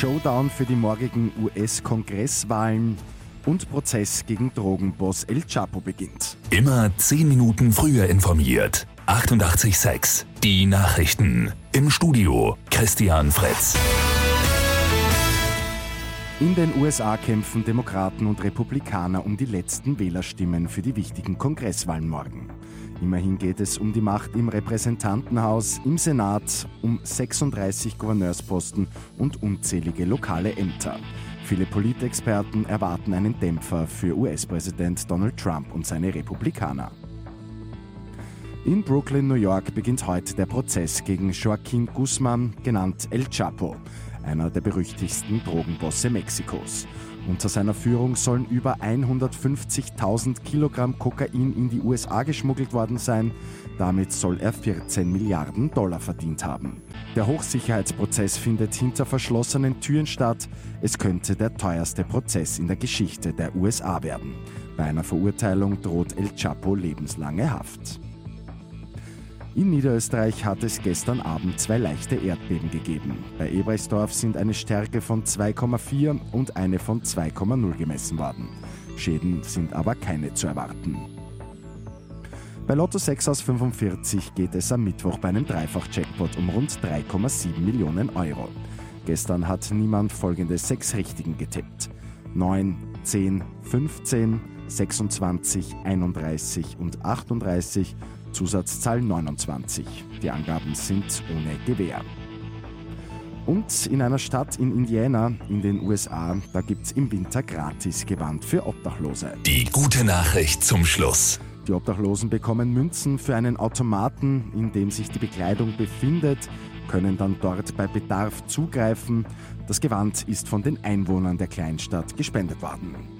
Showdown für die morgigen US-Kongresswahlen und Prozess gegen Drogenboss El Chapo beginnt. Immer 10 Minuten früher informiert. 88.6 Die Nachrichten. Im Studio Christian Fritz. In den USA kämpfen Demokraten und Republikaner um die letzten Wählerstimmen für die wichtigen Kongresswahlen morgen. Immerhin geht es um die Macht im Repräsentantenhaus, im Senat, um 36 Gouverneursposten und unzählige lokale Ämter. Viele Politexperten erwarten einen Dämpfer für US-Präsident Donald Trump und seine Republikaner. In Brooklyn, New York beginnt heute der Prozess gegen Joaquin Guzman, genannt El Chapo, einer der berüchtigsten Drogenbosse Mexikos. Unter seiner Führung sollen über 150.000 Kilogramm Kokain in die USA geschmuggelt worden sein. Damit soll er 14 Milliarden Dollar verdient haben. Der Hochsicherheitsprozess findet hinter verschlossenen Türen statt. Es könnte der teuerste Prozess in der Geschichte der USA werden. Bei einer Verurteilung droht El Chapo lebenslange Haft. In Niederösterreich hat es gestern Abend zwei leichte Erdbeben gegeben. Bei Ebrechtsdorf sind eine Stärke von 2,4 und eine von 2,0 gemessen worden. Schäden sind aber keine zu erwarten. Bei Lotto 6 aus 45 geht es am Mittwoch bei einem Dreifach-Jackpot um rund 3,7 Millionen Euro. Gestern hat niemand folgende sechs Richtigen getippt. 9, 10, 15, 26, 31 und 38 Zusatzzahl 29. Die Angaben sind ohne Gewähr. Und in einer Stadt in Indiana in den USA, da gibt es im Winter gratis Gewand für Obdachlose. Die gute Nachricht zum Schluss. Die Obdachlosen bekommen Münzen für einen Automaten, in dem sich die Bekleidung befindet, können dann dort bei Bedarf zugreifen. Das Gewand ist von den Einwohnern der Kleinstadt gespendet worden.